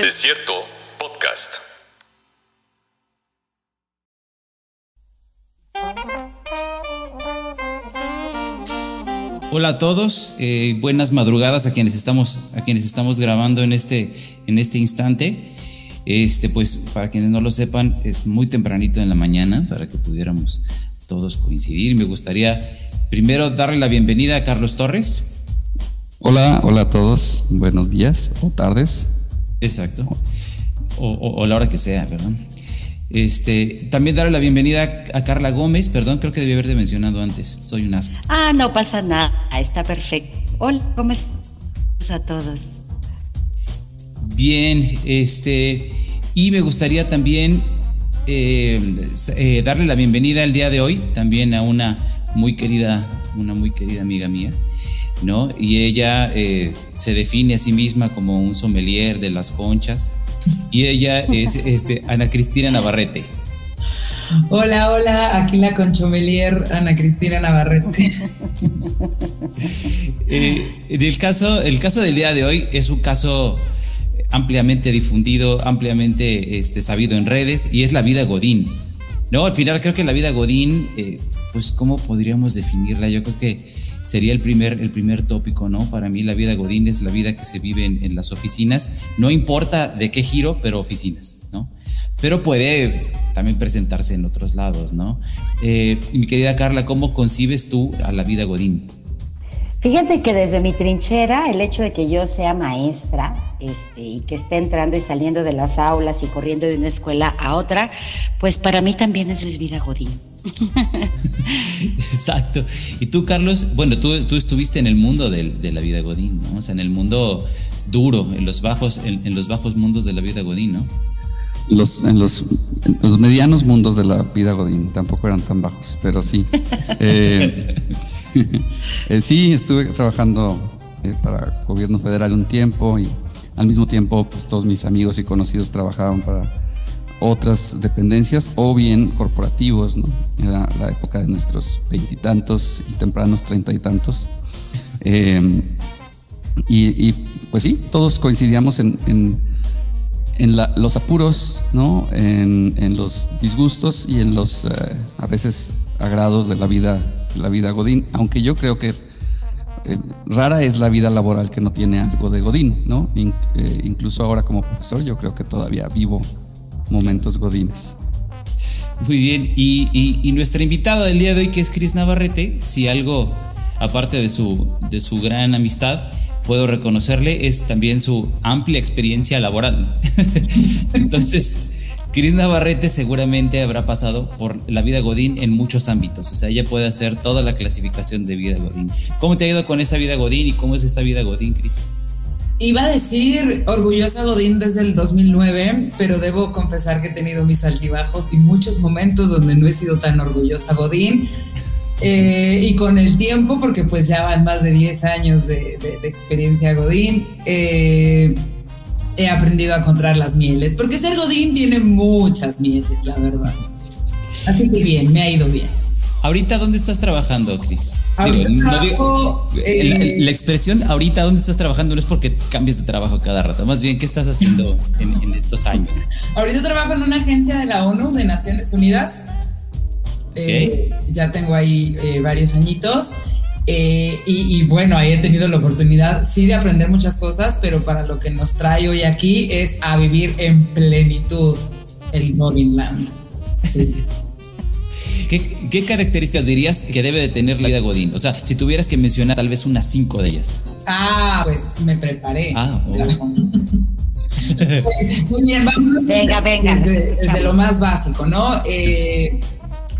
Desierto Podcast. Hola a todos, eh, buenas madrugadas a quienes estamos, a quienes estamos grabando en este, en este instante. Este, pues, para quienes no lo sepan, es muy tempranito en la mañana para que pudiéramos todos coincidir. Me gustaría primero darle la bienvenida a Carlos Torres. Hola, hola a todos, buenos días o tardes. Exacto. O, la hora que sea, ¿verdad? Este, también darle la bienvenida a Carla Gómez, perdón, creo que debí haberte mencionado antes, soy un asco. Ah, no pasa nada, está perfecto. Hola, ¿cómo estás a todos? Bien, este, y me gustaría también eh, eh, darle la bienvenida el día de hoy también a una muy querida, una muy querida amiga mía, ¿no? Y ella eh, se define a sí misma como un sommelier de las conchas y ella es este, Ana Cristina Navarrete. Hola, hola, aquí la conchomelier Ana Cristina Navarrete. el, caso, el caso del día de hoy es un caso ampliamente difundido, ampliamente este, sabido en redes y es la vida Godín. No, al final creo que la vida Godín, eh, pues cómo podríamos definirla. Yo creo que sería el primer, el primer tópico, ¿no? Para mí la vida Godín es la vida que se vive en, las oficinas, no importa de qué giro, pero oficinas, ¿no? Pero puede también presentarse en otros lados, ¿no? Eh, mi querida Carla, ¿cómo concibes tú a la vida Godín? Fíjate que desde mi trinchera, el hecho de que yo sea maestra este, y que esté entrando y saliendo de las aulas y corriendo de una escuela a otra, pues para mí también eso es vida Godín. Exacto. Y tú, Carlos, bueno, tú, tú estuviste en el mundo de, la vida Godín, ¿no? O sea, en el mundo duro, en los bajos, en, los bajos mundos de la vida Godín, ¿no? Los, en, los, los medianos mundos de la vida Godín, tampoco eran tan bajos, pero sí. Eh, Eh, sí, estuve trabajando eh, para el gobierno federal un tiempo y al mismo tiempo pues todos mis amigos y conocidos trabajaban para otras dependencias o bien corporativos, ¿no? Era la época de nuestros veintitantos y, tempranos treinta y tantos. Y, pues sí, todos coincidíamos en, en, los apuros, ¿no? En, los disgustos y en los, eh, a veces, agrados de la vida la vida Godín, aunque yo creo que eh, rara es la vida laboral que no tiene algo de Godín, ¿no? Eh, incluso ahora como profesor yo creo que todavía vivo momentos Godines. Muy bien, y, y, nuestra invitada del día de hoy, que es Cris Navarrete, si algo, aparte de su, de su gran amistad, puedo reconocerle, es también su amplia experiencia laboral. Entonces, Cris Navarrete seguramente habrá pasado por la vida Godín en muchos ámbitos, o sea, ella puede hacer toda la clasificación de vida Godín. ¿Cómo te ha ido con esta vida Godín y cómo es esta vida Godín, Cris? Iba a decir orgullosa Godín desde el 2009, pero debo confesar que he tenido mis altibajos y muchos momentos donde no he sido tan orgullosa Godín. Eh, y con el tiempo, porque pues ya van más de 10 años de, experiencia Godín, eh, he aprendido a encontrar las mieles, porque ser Godín tiene muchas mieles, la verdad. Así que bien, me ha ido bien. ¿Ahorita dónde estás trabajando, Cris? Ahorita trabajo, eh, la, expresión ahorita dónde estás trabajando no es porque cambies de trabajo cada rato, más bien qué estás haciendo en, estos años. Ahorita trabajo en una agencia de la ONU, de Naciones Unidas. Eh, ya tengo ahí eh, varios añitos. Eh, y, bueno, ahí he tenido la oportunidad, sí, de aprender muchas cosas, pero para lo que nos trae hoy aquí es a vivir en plenitud el Godinland. ¿Qué, características dirías que debe de tener la vida Godín? O sea, si tuvieras que mencionar tal vez unas cinco de ellas. Ah, pues me preparé. Ah, oh. Muy bien, vamos venga, venga. Desde, lo más básico, ¿no? Eh,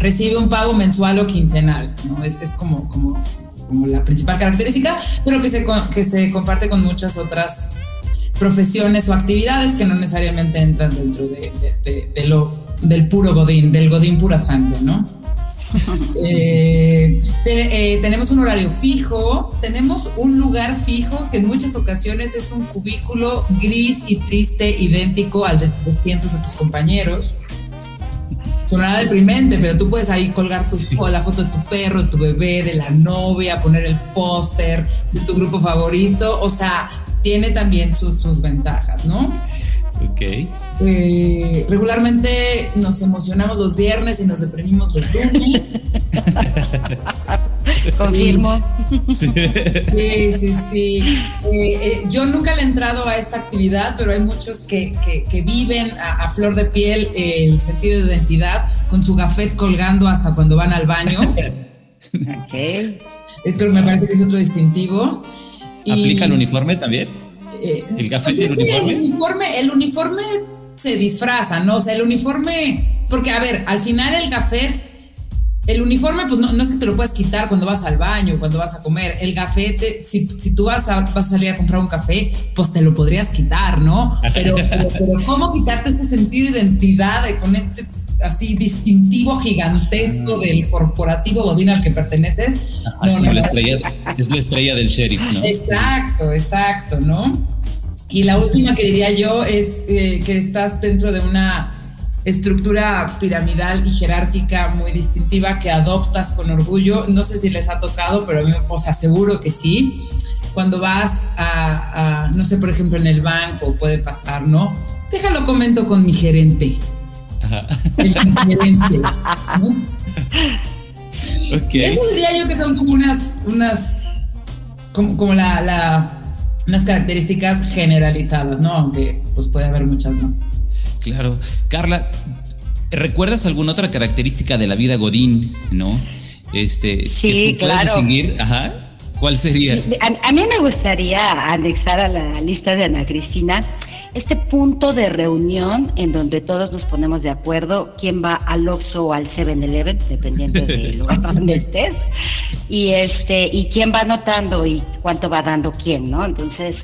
recibe un pago mensual o quincenal, ¿no? Es, es como, como como la principal característica, pero que se, que se comparte con muchas otras profesiones o actividades que no necesariamente entran dentro de, lo, del puro Godín, del Godín pura sangre, ¿no? Eh, eh, tenemos un horario fijo, tenemos un lugar fijo que en muchas ocasiones es un cubículo gris y triste, idéntico al de los cientos de tus compañeros sonará deprimente, pero tú puedes ahí colgar tu, la foto de tu perro, de tu bebé, de la novia, poner el póster de tu grupo favorito. O sea, tiene también sus, ventajas, ¿no? Ok. Eh, regularmente nos emocionamos los viernes y nos deprimimos los lunes. Confirmo. Sí, sí, sí. Eh, eh, yo nunca le he entrado a esta actividad, pero hay muchos que, viven a, flor de piel el sentido de identidad con su gafet colgando hasta cuando van al baño. ok. Esto me parece que es otro distintivo. ¿Aplica el uniforme también? Eh, ¿El pues uniforme? El uniforme? El uniforme se disfraza, ¿no? O sea, el uniforme. Porque, a ver, al final el gafet. El uniforme, pues no, no es que te lo puedes quitar cuando vas al baño, cuando vas a comer. El gafete, si, si tú vas a, vas a salir a comprar un café, pues te lo podrías quitar, ¿no? Pero, pero, pero ¿cómo quitarte este sentido de identidad de, con este así distintivo gigantesco del corporativo Godín al que perteneces. Ah, es, la estrella, es la estrella del sheriff, ¿no? Exacto, exacto, ¿no? Y la última que diría yo es eh, que estás dentro de una estructura piramidal y jerárquica muy distintiva que adoptas con orgullo. No sé si les ha tocado, pero a mí os aseguro que sí. Cuando vas a, a no sé, por ejemplo, en el banco puede pasar, ¿no? Déjalo comento con mi gerente el diferente. Eso diría yo que son como unas, unas, como, la, la, unas características generalizadas, ¿no? Aunque pues puede haber muchas más. Claro. Carla, ¿recuerdas alguna otra característica de la vida Godín, no? Este, sí, claro. distinguir? Ajá. ¿Cuál sería? A, a, mí me gustaría anexar a la lista de Ana Cristina este punto de reunión en donde todos nos ponemos de acuerdo quién va al Oxxo o al 7-Eleven, dependiendo del lugar donde estés, y este y quién va anotando y cuánto va dando quién, ¿no? Entonces,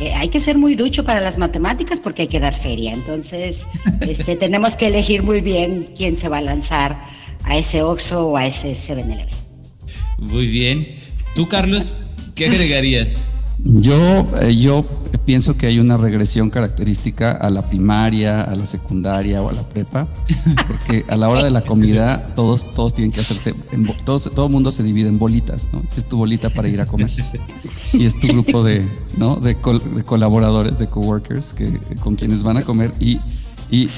eh, hay que ser muy ducho para las matemáticas porque hay que dar feria. Entonces, este, tenemos que elegir muy bien quién se va a lanzar a ese Oxxo o a ese 7-Eleven. Muy bien. ¿Tú, Carlos, qué agregarías? Yo, eh, yo pienso que hay una regresión característica a la primaria, a la secundaria o a la prepa, porque a la hora de la comida todos, todos tienen que hacerse, todos, todo el mundo se divide en bolitas, ¿no? Es tu bolita para ir a comer y es tu grupo de, ¿no? de, colaboradores, de coworkers que, con quienes van a comer y, y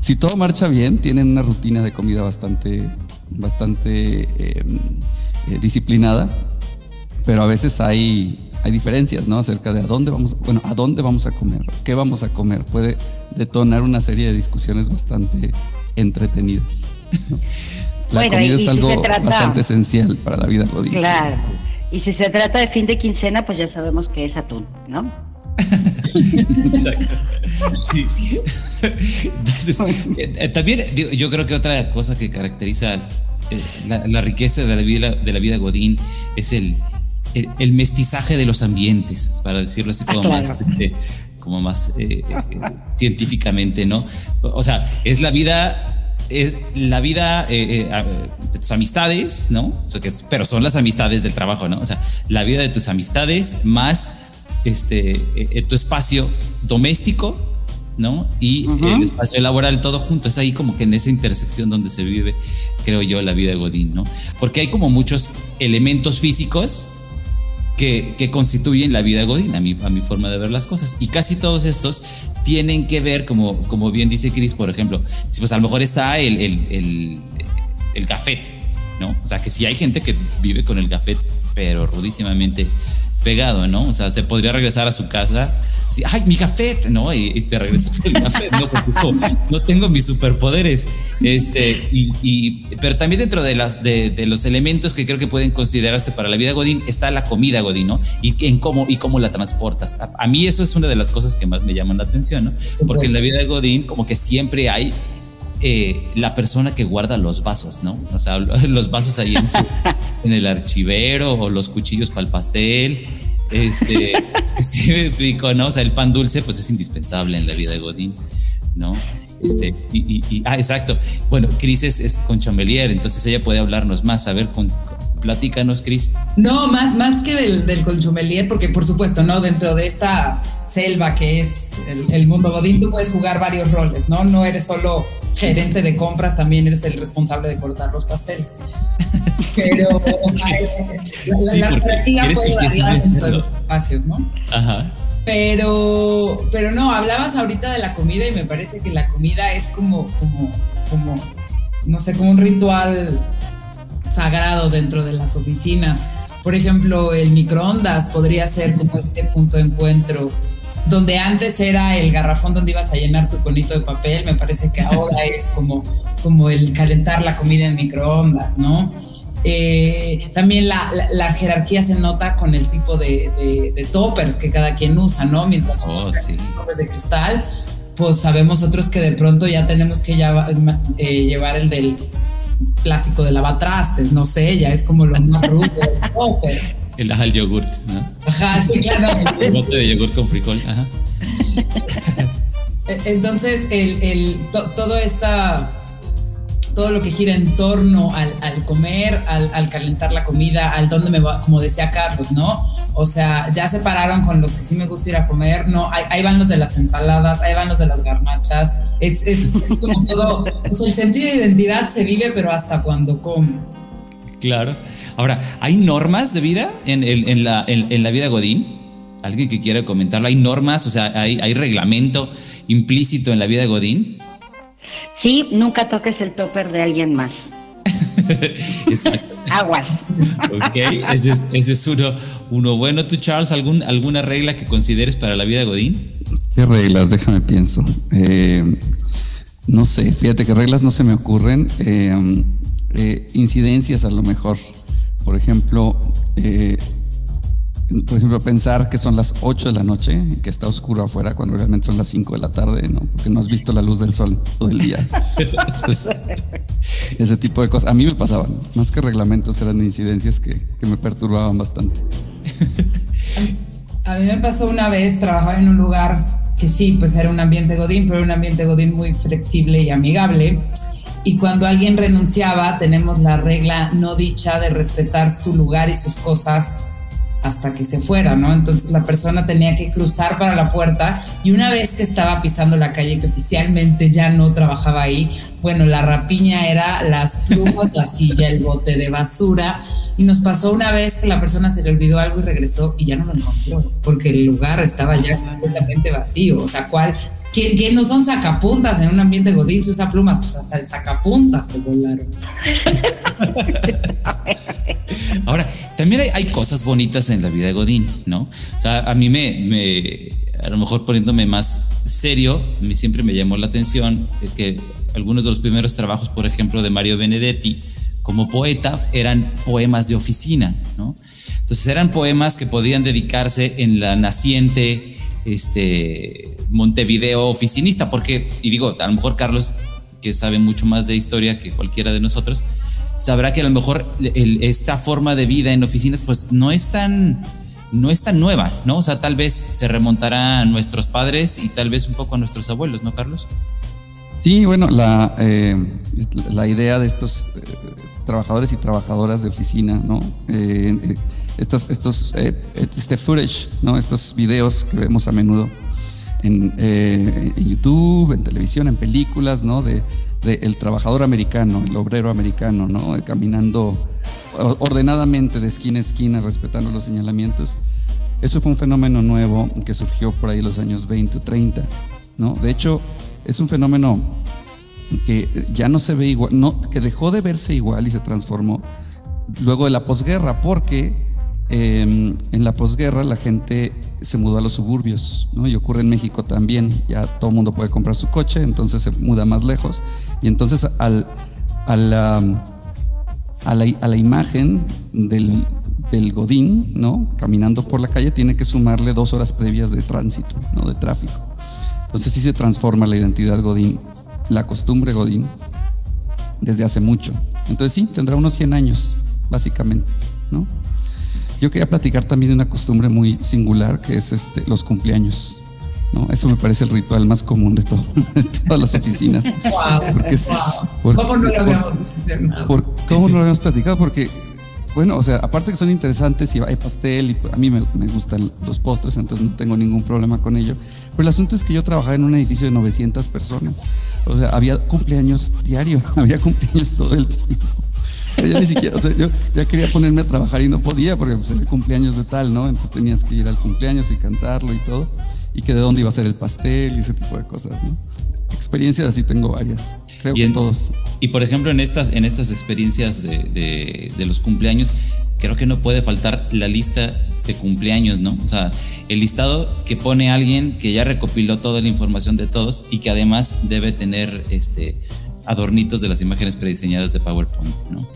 si todo marcha bien, tienen una rutina de comida bastante, bastante em, eh, disciplinada, pero a veces hay hay diferencias, ¿no? Acerca de a dónde vamos, bueno, a dónde vamos a comer, qué vamos a comer. Puede detonar una serie de discusiones bastante entretenidas. La comida es algo bastante esencial para la vida godín. Claro. Y si se trata de fin de quincena, pues ya sabemos que es atún, ¿no? Exacto. Sí. Eh, también yo creo que otra cosa que caracteriza eh, la, riqueza de la vida de la vida godín es el el, mestizaje de los ambientes, para decirlo así como ah, más, este, como más eh, eh, científicamente, ¿no? O sea, es la vida, es la vida eh, de tus amistades, ¿no? pero son las amistades del trabajo, ¿no? O sea, la vida de tus amistades más este, tu espacio doméstico, ¿no? Y el espacio laboral todo junto. Es ahí como que en esa intersección donde se vive, creo yo, la vida de Godín, ¿no? Porque hay como muchos elementos físicos que, constituyen la vida godín, a mi, a mi forma de ver las cosas. Y casi todos estos tienen que ver, como, como bien dice Chris, por ejemplo, pues a lo mejor está el, el, el, el gafet, ¿no? O sea, que si hay gente que vive con el gafet, pero rudísimamente pegado, ¿no? O sea, se podría regresar a su casa ay, mi gafet, ¿no? Y, te regresas por el gafet, ¿no? Porque es como, no tengo mis superpoderes. Este, y, pero también dentro de, las, de, los elementos que creo que pueden considerarse para la vida Godín está la comida Godín, ¿no? Y en cómo, y cómo la transportas. A, mí eso es una de las cosas que más me llaman la atención, ¿no? Porque en la vida de Godín como que siempre hay eh, la persona que guarda los vasos, ¿no? O sea, los vasos ahí en, el archivero o los cuchillos para el pastel este, sí me explico, ¿no? O sea, el pan dulce pues es indispensable en la vida de Godín, ¿no? Este, y, ah, exacto. Bueno, Cris es, con Chambelier, entonces ella puede hablarnos más. A ver, con, platícanos, Cris. No, más, más que del, del conchomelier, porque por supuesto, ¿no? Dentro de esta selva que es el, mundo Godín, tú puedes jugar varios roles, ¿no? No eres solo gerente de compras, también eres el responsable de cortar los pasteles. Pero, o sea, la, sí, la puede variar en todos los espacios, ¿no? Ajá. Pero, pero no, hablabas ahorita de la comida y me parece que la comida es como, como, como, no sé, como un ritual sagrado dentro de las oficinas. Por ejemplo, el microondas podría ser como este punto de encuentro donde antes era el garrafón donde ibas a llenar tu conito de papel, me parece que ahora es como, como el calentar la comida en microondas, ¿no? Eh, también la, jerarquía se nota con el tipo de, toppers que cada quien usa, ¿no? Mientras oh, toppers de cristal, pues sabemos otros que de pronto ya tenemos que eh, llevar el del plástico de lavatrastes, no sé, ya es como lo más rudo del topper. El, el yogurt, ¿no? Ajá, sí, claro. El bote de yogurt con frijol, ajá. E, entonces, el, el todo esta todo lo que gira en torno al, comer, al, calentar la comida, al dónde me va, como decía Carlos, ¿no? O sea, ya se pararon con los que sí me gusta ir a comer, no, ahí, van los de las ensaladas, ahí van los de las garnachas, es, es, es como todo, pues el sentido de identidad se vive, pero hasta cuando comes. Claro. Ahora, ¿hay normas de vida en, en, la, en, la, vida Godín? ¿Alguien que quiera comentarlo? ¿Hay normas? O sea, ¿hay, hay reglamento implícito en la vida Godín? Sí, nunca toques el topper de alguien más. Exacto. Aguas. ok, ese es, ese es uno, uno, bueno. ¿Tú, Charles, algún, alguna regla que consideres para la vida Godín? ¿Qué reglas? Déjame pienso. Eh, no sé, fíjate que reglas no se me ocurren. Eh, eh, incidencias a lo mejor. Por ejemplo, por ejemplo, pensar que son las 8 de la noche, que está oscuro afuera, cuando realmente son las 5 de la tarde, ¿no? Porque no has visto la luz del sol todo el día. ese tipo de cosas. A mí me pasaban, más que reglamentos, eran incidencias que, que me perturbaban bastante. A mí me pasó una vez, trabajaba en un lugar que sí, pues era un ambiente godín, pero un ambiente godín muy flexible y amigable. Y cuando alguien renunciaba, tenemos la regla no dicha de respetar su lugar y sus cosas hasta que se fuera, ¿no? Entonces la persona tenía que cruzar para la puerta y una vez que estaba pisando la calle, que oficialmente ya no trabajaba ahí, bueno, la rapiña era las plumas, la silla, el bote de basura. Y nos pasó una vez que la persona se le olvidó algo y regresó y ya no lo encontró, porque el lugar estaba ya completamente vacío. O sea, ¿cuál? Que, no son sacapuntas en un ambiente godín, se usa plumas, pues hasta el sacapuntas se volaron. Ahora, también hay, cosas bonitas en la vida de Godín, ¿no? O sea, a mí me, a lo mejor poniéndome más serio, a mí siempre me llamó la atención que algunos de los primeros trabajos, por ejemplo, de Mario Benedetti como poeta, eran poemas de oficina, ¿no? Entonces eran poemas que podían dedicarse en la naciente este, Montevideo oficinista, porque, y digo, a lo mejor Carlos, que sabe mucho más de historia que cualquiera de nosotros, sabrá que a lo mejor esta forma de vida en oficinas, pues no es tan no es tan nueva, ¿no? O sea, tal vez se remontará a nuestros padres y tal vez un poco a nuestros abuelos, ¿no, Carlos? Sí, bueno, la, eh, la idea de estos eh, trabajadores y trabajadoras de oficina, ¿no? Eh, estos, estos este footage, ¿no? Estos videos que vemos a menudo en, en, YouTube, en televisión, en películas, ¿no? De, el trabajador americano, el obrero americano, ¿no? Caminando ordenadamente de esquina a esquina, respetando los señalamientos. Eso fue un fenómeno nuevo que surgió por ahí en los años 20, 30, ¿no? De hecho, es un fenómeno que ya no se ve igual, no, que dejó de verse igual y se transformó luego de la posguerra, porque em, en la posguerra la gente se mudó a los suburbios, ¿no? Y ocurre en México también, ya todo el mundo puede comprar su coche, entonces se muda más lejos, y entonces al, a, la, a, la, imagen del, del Godín, ¿no? Caminando por la calle, tiene que sumarle dos horas previas de tránsito, ¿no? De tráfico. Entonces sí se transforma la identidad Godín, la costumbre Godín, desde hace mucho. Entonces sí, tendrá unos 100 años, básicamente, ¿no? Yo quería platicar también de una costumbre muy singular que es este, los cumpleaños. ¿no? Eso me parece el ritual más común de, todo, todas las oficinas. ¿Cómo no lo habíamos mencionado? ¿Cómo no lo habíamos platicado? Porque bueno, o sea, aparte que son interesantes y hay pastel y a mí me, gustan los postres, entonces no tengo ningún problema con ello. Pero el asunto es que yo trabajaba en un edificio de 900 personas. O sea, había cumpleaños diario, había cumpleaños todo el tiempo. O sea, ya ni siquiera, o sea, yo ya quería ponerme a trabajar y no podía porque pues, era el cumpleaños de tal, ¿no? Entonces tenías que ir al cumpleaños y cantarlo y todo. Y que de dónde iba a ser el pastel y ese tipo de cosas, ¿no? Experiencias así tengo varias, creo que todos. Y por ejemplo, en estas, en estas experiencias de, de, de los cumpleaños, creo que no puede faltar la lista de cumpleaños, ¿no? O sea, el listado que pone alguien que ya recopiló toda la información de todos y que además debe tener este adornitos de las imágenes prediseñadas de PowerPoint, ¿no?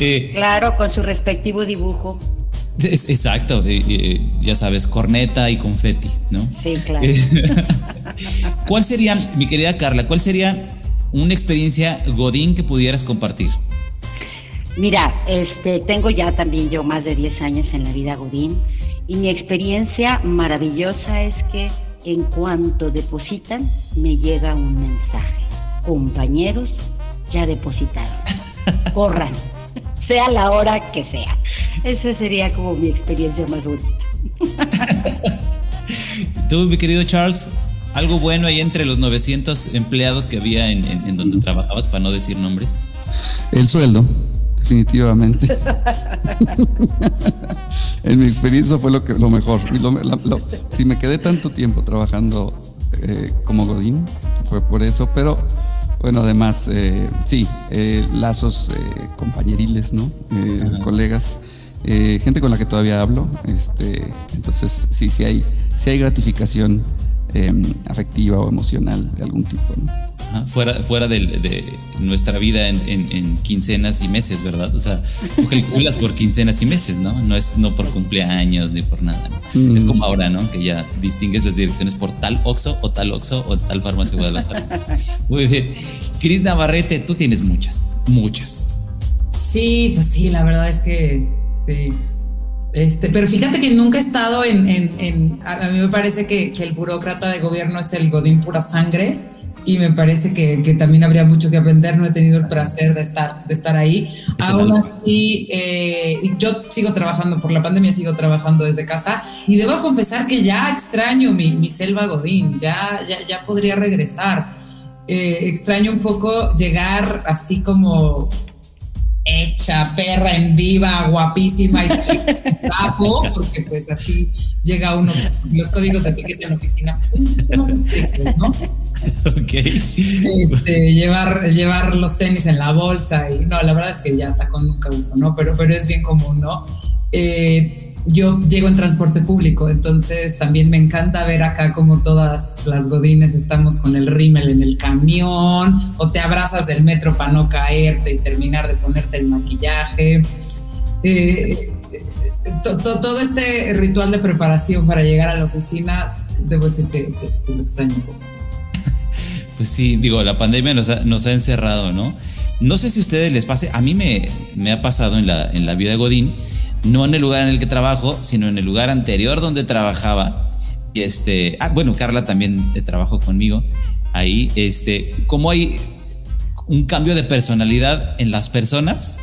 Eh, claro, con su respectivo dibujo. exacto, eh, eh, ya sabes, corneta y confeti, ¿no? Sí, claro. ¿Cuál sería, mi querida Carla, cuál sería una experiencia Godín que pudieras compartir? Mira, este, tengo ya también yo más de 10 años en la vida Godín y mi experiencia maravillosa es que en cuanto depositan me llega un mensaje. Compañeros, ya depositaron. Corran, sea la hora que sea. Esa sería como mi experiencia más bonita. Tú, mi querido Charles, algo bueno ahí entre los 900 empleados que había en, en donde trabajabas, para no decir nombres. El sueldo definitivamente. en mi experiencia fue lo, que, lo mejor. si me quedé tanto tiempo trabajando eh, como Godín, fue por eso, pero bueno, además, eh, sí, eh, lazos compañeriles, ¿no? colegas, gente con la que todavía hablo. Este, entonces, sí, sí hay, sí hay gratificación em, afectiva o emocional de algún tipo, ¿no? Fuera, fuera de, nuestra vida en, quincenas y meses, ¿verdad? O sea, tú calculas por quincenas y meses, ¿no? No es no por cumpleaños ni por nada. ¿no? Es como ahora, ¿no? Que ya distingues las direcciones por tal Oxo o tal Oxo o tal farmacia Guadalajara. Muy bien. Cris Navarrete, tú tienes muchas, muchas. Sí, pues sí, la verdad es que sí. Este, pero fíjate que nunca he estado en, en, a mí me parece que, que, el burócrata de gobierno es el godín pura sangre y me parece que, que, también habría mucho que aprender. No he tenido el placer de estar, de estar ahí. Aún así, eh, yo sigo trabajando por la pandemia, sigo trabajando desde casa y debo confesar que ya extraño mi, mi selva Godín, ya, ya, ya podría regresar. Eh, extraño un poco llegar así como hecha, perra en viva, guapísima y guapo, porque pues así llega uno, los códigos de etiqueta en la oficina pues son más estrictos, ¿no? Ok. Este, llevar, llevar los tenis en la bolsa y no, la verdad es que ya tacón nunca uso, ¿no? Pero, pero es bien común, ¿no? Eh, yo llego en transporte público, entonces también me encanta ver acá como todas las godines estamos con el rímel en el camión o te abrazas del metro para no caerte y terminar de ponerte el maquillaje. Eh, todo este ritual de preparación para llegar a la oficina, debo decir que, extraño un poco. Pues sí, digo, la pandemia nos ha, nos encerrado, ¿no? No sé si a ustedes les pase, a mí me, ha pasado en la, en la vida Godín, no en el lugar en el que trabajo, sino en el lugar anterior donde trabajaba. Y este, ah, bueno, Carla también trabajó conmigo ahí. Este, como hay un cambio de personalidad en las personas.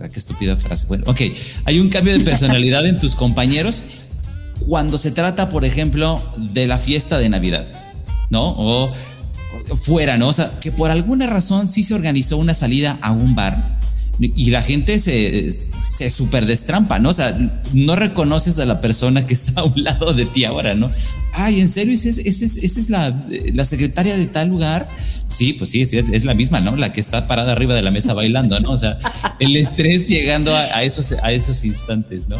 Ah, qué estúpida frase. Bueno, ok, hay un cambio de personalidad en tus compañeros cuando se trata, por ejemplo, de la fiesta de Navidad, ¿no? O fuera, ¿no? O sea, que por alguna razón sí se organizó una salida a un bar y la gente se, se super destrampa, ¿no? O sea, no reconoces a la persona que está a un lado de ti ahora, ¿¿no? Ay, ¿en serio? ¿Esa es, la, la, secretaria de tal lugar? Sí, pues sí, es, la misma, ¿no? La que está parada arriba de la mesa bailando, ¿no? O sea, el estrés llegando a, esos, a esos instantes, ¿no?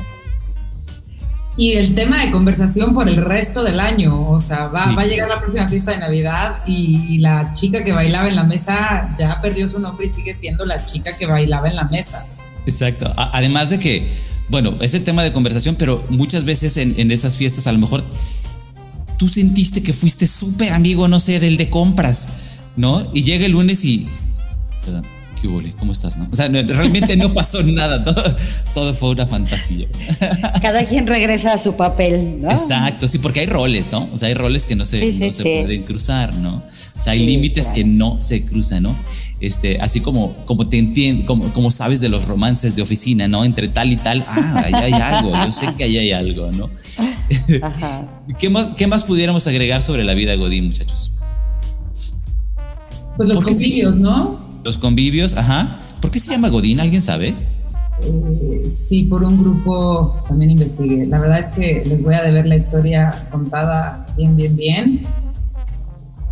Y el tema de conversación por el resto del año, o sea, va, va a llegar la próxima fiesta de Navidad y, la chica que bailaba en la mesa ya perdió su nombre y sigue siendo la chica que bailaba en la mesa. Exacto. además de que, bueno, es el tema de conversación, pero muchas veces en, en esas fiestas a lo mejor tú sentiste que fuiste súper amigo, no sé, del de compras, ¿no? Y llega el lunes y... ¿Cómo estás? No? O sea, realmente no pasó nada, todo, fue una fantasía. Cada quien regresa a su papel, ¿no? Exacto, sí, porque hay roles, ¿no? O sea, hay roles que no se, no se pueden cruzar, ¿no? O sea, hay límites que no se cruzan, ¿no? Este, así como, como te entiendes, como, como sabes de los romances de oficina, ¿no? Entre tal y tal, ah, ahí hay algo, yo sé que ahí hay algo, ¿no? ¿Qué, más, ¿Qué más pudiéramos agregar sobre la vida de Godín, muchachos? Pues los convivios, ¿no? Los convivios, ajá. ¿Por qué se llama Godín? ¿Alguien sabe? Eh, sí, por un grupo también investigué. La verdad es que les voy a deber la historia contada bien, bien, bien.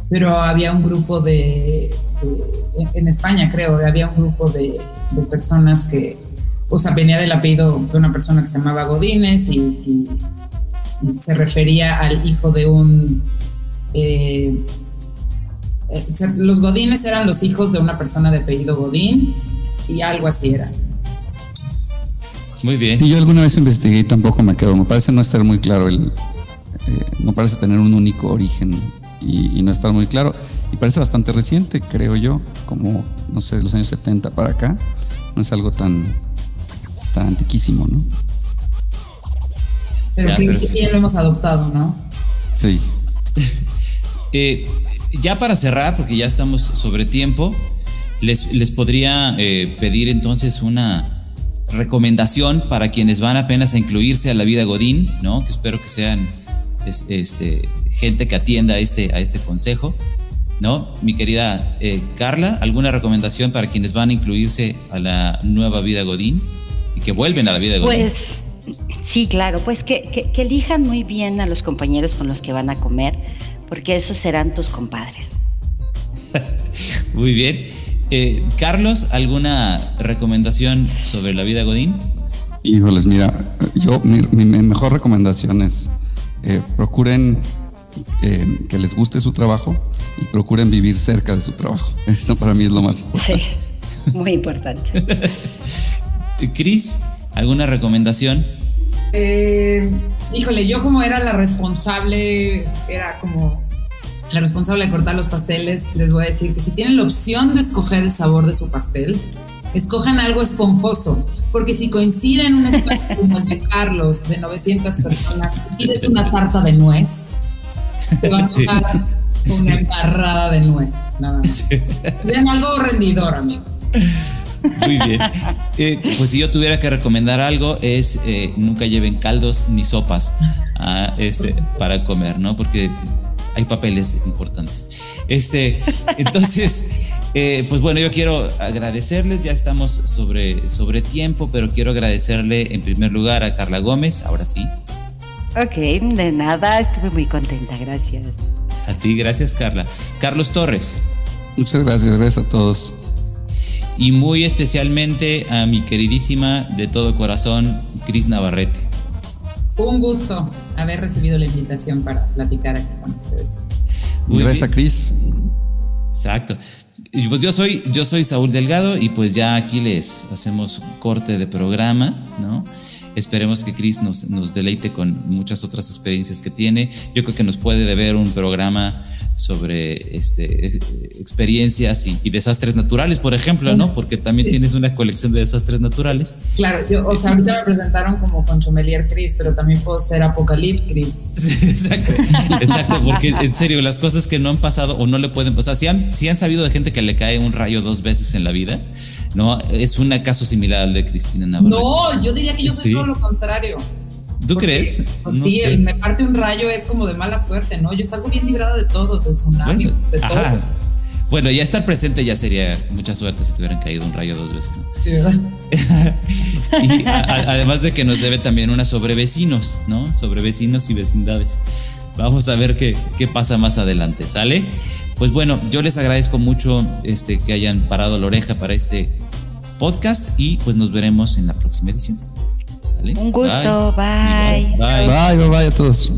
Pero había un grupo de, en España creo, había un grupo de, personas que, o sea, venía del apellido de una persona que se llamaba Godínez y, se refería al hijo de un... Eh, los Godines eran los hijos de una persona de apellido Godín y algo así era. Muy bien. Sí, yo alguna vez investigué y tampoco me quedó. Me parece no estar muy claro el. Eh, no parece tener un único origen y, no estar muy claro. Y parece bastante reciente, creo yo, como, no sé, de los años 70 para acá. No es algo tan, tan antiquísimo, ¿no? Pero que bien lo hemos adoptado, ¿no? Sí. Eh, ya para cerrar, porque ya estamos sobre tiempo, les, les podría eh, pedir entonces una recomendación para quienes van apenas a incluirse a la vida Godín, ¿no? Que espero que sean este, gente que atienda a este, a este consejo, ¿no? Mi querida eh, Carla, ¿alguna recomendación para quienes van a incluirse a la nueva vida Godín y que vuelven a la vida Godín? Pues sí, claro, pues que, que elijan muy bien a los compañeros con los que van a comer, porque esos serán tus compadres. muy bien. Eh, Carlos, ¿alguna recomendación sobre la vida Godín? Híjoles, mira, yo mi, mejor recomendación es eh, procuren eh, que les guste su trabajo y procuren vivir cerca de su trabajo. Eso para mí es lo más importante. Sí, muy importante. Cris, ¿alguna recomendación? Híjole, yo como era la responsable, era como la responsable de cortar los pasteles, les voy a decir que si tienen la opción de escoger el sabor de su pastel, escojan algo esponjoso, porque si coincide en un espacio como el de Carlos, de 900 personas, y pides una tarta de nuez, te va a tocar una embarrada de nuez, nada más. Vean algo rendidor, amigo. Muy bien. Eh, pues si yo tuviera que recomendar algo es eh, nunca lleven caldos ni sopas este, para comer, ¿no? Porque hay papeles importantes. Este, entonces, eh, pues bueno, yo quiero agradecerles, ya estamos sobre, sobre tiempo, pero quiero agradecerle en primer lugar a Carla Gómez, ahora sí. Ok, de nada, estuve muy contenta, gracias. A ti, gracias Carla. Carlos Torres. Muchas gracias, gracias a todos. Y muy especialmente a mi queridísima de todo corazón, Cris Navarrete. Un gusto haber recibido la invitación para platicar aquí con ustedes. Gracias a Cris. Exacto. Y pues yo soy, yo soy Saúl Delgado y pues ya aquí les hacemos corte de programa, ¿no? Esperemos que Cris nos, nos deleite con muchas otras experiencias que tiene. Yo creo que nos puede deber un programa sobre este, experiencias y, desastres naturales, por ejemplo, ¿no? Porque también tienes una colección de desastres naturales. Claro, yo, o sea, ahorita me presentaron como Conchomelier Chris, pero también puedo ser Apocalip Chris. exacto, exacto, porque en serio, las cosas que no han pasado o no le pueden pasar, si han, si han sabido de gente que le cae un rayo dos veces en la vida, ¿no? Es un caso similar al de Cristina Navarro. No, yo diría que yo soy todo lo contrario. ¿Tú crees? Pues sí, el me parte un rayo es como de mala suerte, ¿no? Yo salgo bien librada de todo, del tsunami, de todo. Bueno, ya estar presente ya sería mucha suerte si te hubieran caído un rayo dos veces. ¿verdad? y además de que nos debe también una sobre vecinos, ¿no? Sobre vecinos y vecindades. Vamos a ver qué, qué pasa más adelante, ¿sale? Pues bueno, yo les agradezco mucho este, que hayan parado la oreja para este podcast y pues nos veremos en la próxima edición. Un gusto, bye. Bye, bye, bye, bye a todos.